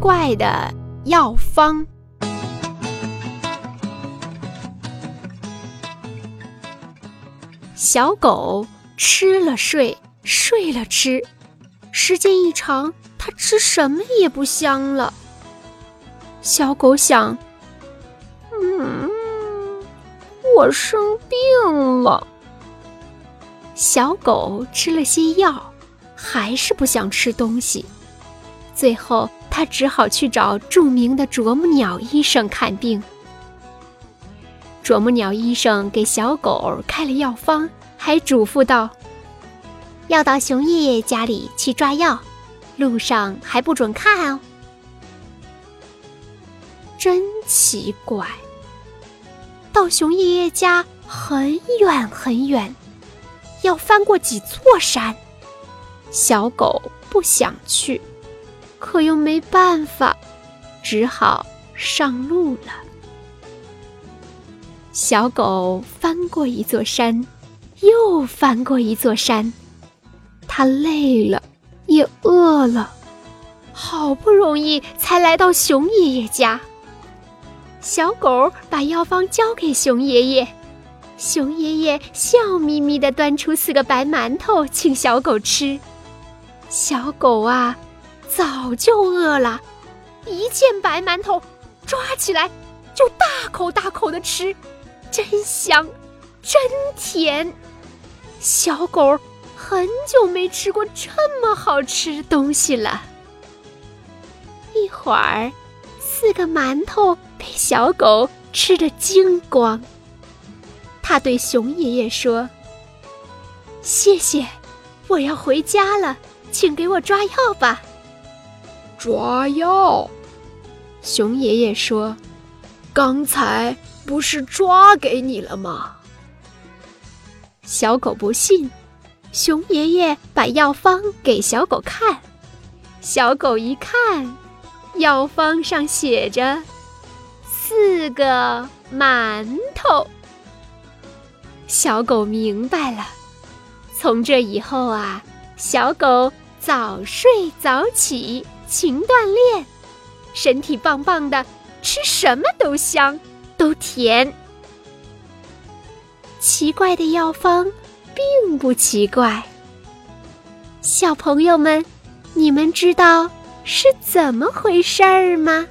怪的药方。小狗吃了睡，睡了吃，时间一长，它吃什么也不香了。小狗想：“嗯，我生病了。”小狗吃了些药，还是不想吃东西。最后，他只好去找著名的啄木鸟医生看病。啄木鸟医生给小狗开了药方，还嘱咐道：“要到熊爷爷家里去抓药，路上还不准看哦。”真奇怪，到熊爷爷家很远很远。要翻过几座山，小狗不想去，可又没办法，只好上路了。小狗翻过一座山，又翻过一座山，它累了，也饿了，好不容易才来到熊爷爷家。小狗把药方交给熊爷爷。熊爷爷笑眯眯地端出四个白馒头，请小狗吃。小狗啊，早就饿了，一见白馒头，抓起来就大口大口的吃，真香，真甜。小狗很久没吃过这么好吃东西了。一会儿，四个馒头被小狗吃得精光。他对熊爷爷说：“谢谢，我要回家了，请给我抓药吧。”抓药？熊爷爷说：“刚才不是抓给你了吗？”小狗不信，熊爷爷把药方给小狗看，小狗一看，药方上写着四个馒头。小狗明白了，从这以后啊，小狗早睡早起，勤锻炼，身体棒棒的，吃什么都香，都甜。奇怪的药方，并不奇怪。小朋友们，你们知道是怎么回事儿吗？